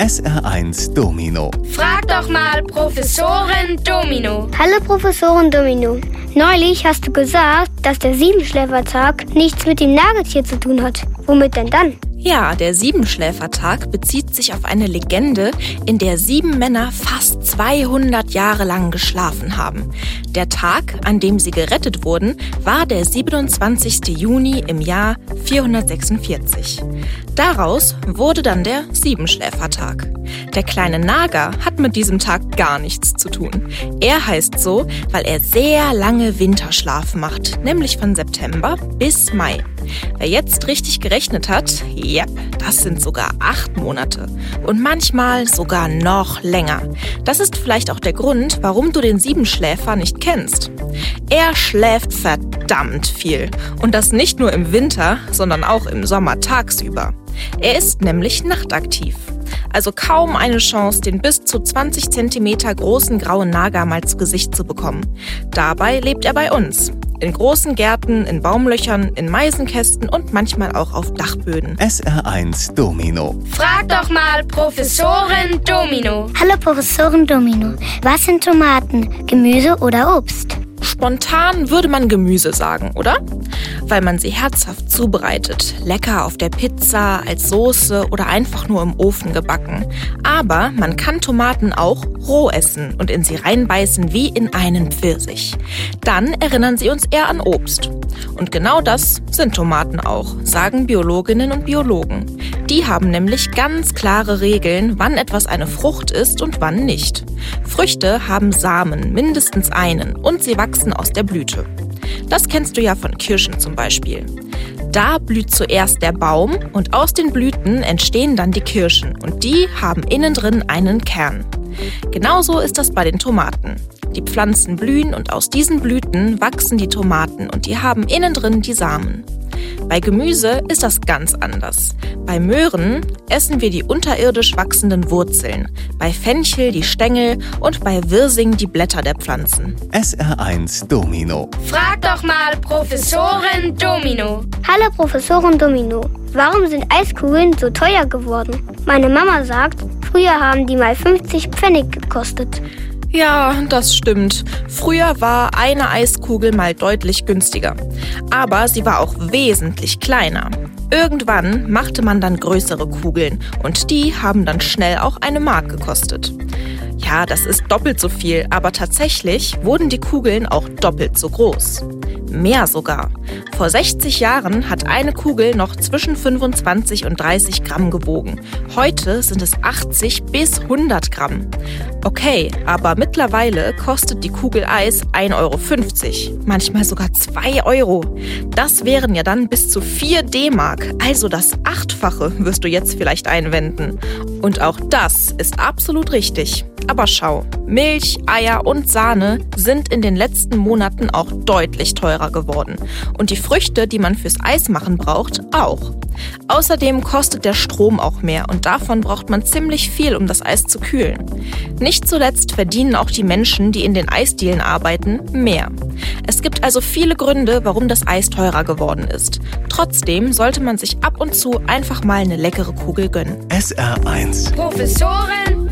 SR1 Domino. Frag doch mal Professorin Domino. Hallo Professorin Domino. Neulich hast du gesagt, dass der Siebenschläfertag nichts mit dem Nagetier zu tun hat. Womit denn dann? Ja, der Siebenschläfertag bezieht sich auf eine Legende, in der sieben Männer fast 200 Jahre lang geschlafen haben. Der Tag, an dem sie gerettet wurden, war der 27. Juni im Jahr 446. Daraus wurde dann der Siebenschläfertag. Der kleine Nager hat mit diesem Tag gar nichts zu tun. Er heißt so, weil er sehr lange Winterschlaf macht, nämlich von September bis Mai. Wer jetzt richtig gerechnet hat, yep, das sind sogar acht Monate. Und manchmal sogar noch länger. Das ist vielleicht auch der Grund, warum du den Siebenschläfer nicht kennst. Er schläft verdammt viel. Und das nicht nur im Winter, sondern auch im Sommer tagsüber. Er ist nämlich nachtaktiv. Also kaum eine Chance, den bis zu 20 cm großen grauen Nager mal zu Gesicht zu bekommen. Dabei lebt er bei uns. In großen Gärten, in Baumlöchern, in Meisenkästen und manchmal auch auf Dachböden. SR1 Domino. Frag doch mal Professorin Domino. Hallo Professorin Domino. Was sind Tomaten? Gemüse oder Obst? Spontan würde man Gemüse sagen, oder? Weil man sie herzhaft zubereitet, lecker auf der Pizza, als Soße oder einfach nur im Ofen gebacken. Aber man kann Tomaten auch roh essen und in sie reinbeißen wie in einen Pfirsich. Dann erinnern sie uns eher an Obst. Und genau das sind Tomaten auch, sagen Biologinnen und Biologen. Die haben nämlich ganz klare Regeln, wann etwas eine Frucht ist und wann nicht. Früchte haben Samen, mindestens einen, und sie wachsen aus der Blüte. Das kennst du ja von Kirschen zum Beispiel. Da blüht zuerst der Baum und aus den Blüten entstehen dann die Kirschen und die haben innen drin einen Kern. Genauso ist das bei den Tomaten. Die Pflanzen blühen und aus diesen Blüten wachsen die Tomaten und die haben innen drin die Samen. Bei Gemüse ist das ganz anders. Bei Möhren essen wir die unterirdisch wachsenden Wurzeln, bei Fenchel die Stängel und bei Wirsing die Blätter der Pflanzen. SR1 Domino. Frag doch mal Professorin Domino. Hallo Professorin Domino. Warum sind Eiskugeln so teuer geworden? Meine Mama sagt, früher haben die mal 50 Pfennig gekostet. Ja, das stimmt. Früher war eine Eiskugel mal deutlich günstiger. Aber sie war auch wesentlich kleiner. Irgendwann machte man dann größere Kugeln und die haben dann schnell auch eine Mark gekostet. Ja, das ist doppelt so viel, aber tatsächlich wurden die Kugeln auch doppelt so groß. Mehr sogar. Vor 60 Jahren hat eine Kugel noch zwischen 25 und 30 Gramm gewogen. Heute sind es 80 bis 100 Gramm. Okay, aber mittlerweile kostet die Kugel Eis 1,50 Euro. Manchmal sogar 2 Euro. Das wären ja dann bis zu 4 D-Mark. Also das Achtfache, wirst du jetzt vielleicht einwenden. Und auch das ist absolut richtig. Aber schau, Milch, Eier und Sahne sind in den letzten Monaten auch deutlich teurer geworden. Und die Früchte, die man fürs Eis machen braucht, auch. Außerdem kostet der Strom auch mehr und davon braucht man ziemlich viel, um das Eis zu kühlen. Nicht zuletzt verdienen auch die Menschen, die in den Eisdielen arbeiten, mehr. Es gibt also viele Gründe, warum das Eis teurer geworden ist. Trotzdem sollte man sich ab und zu einfach mal eine leckere Kugel gönnen. SR1 Professorin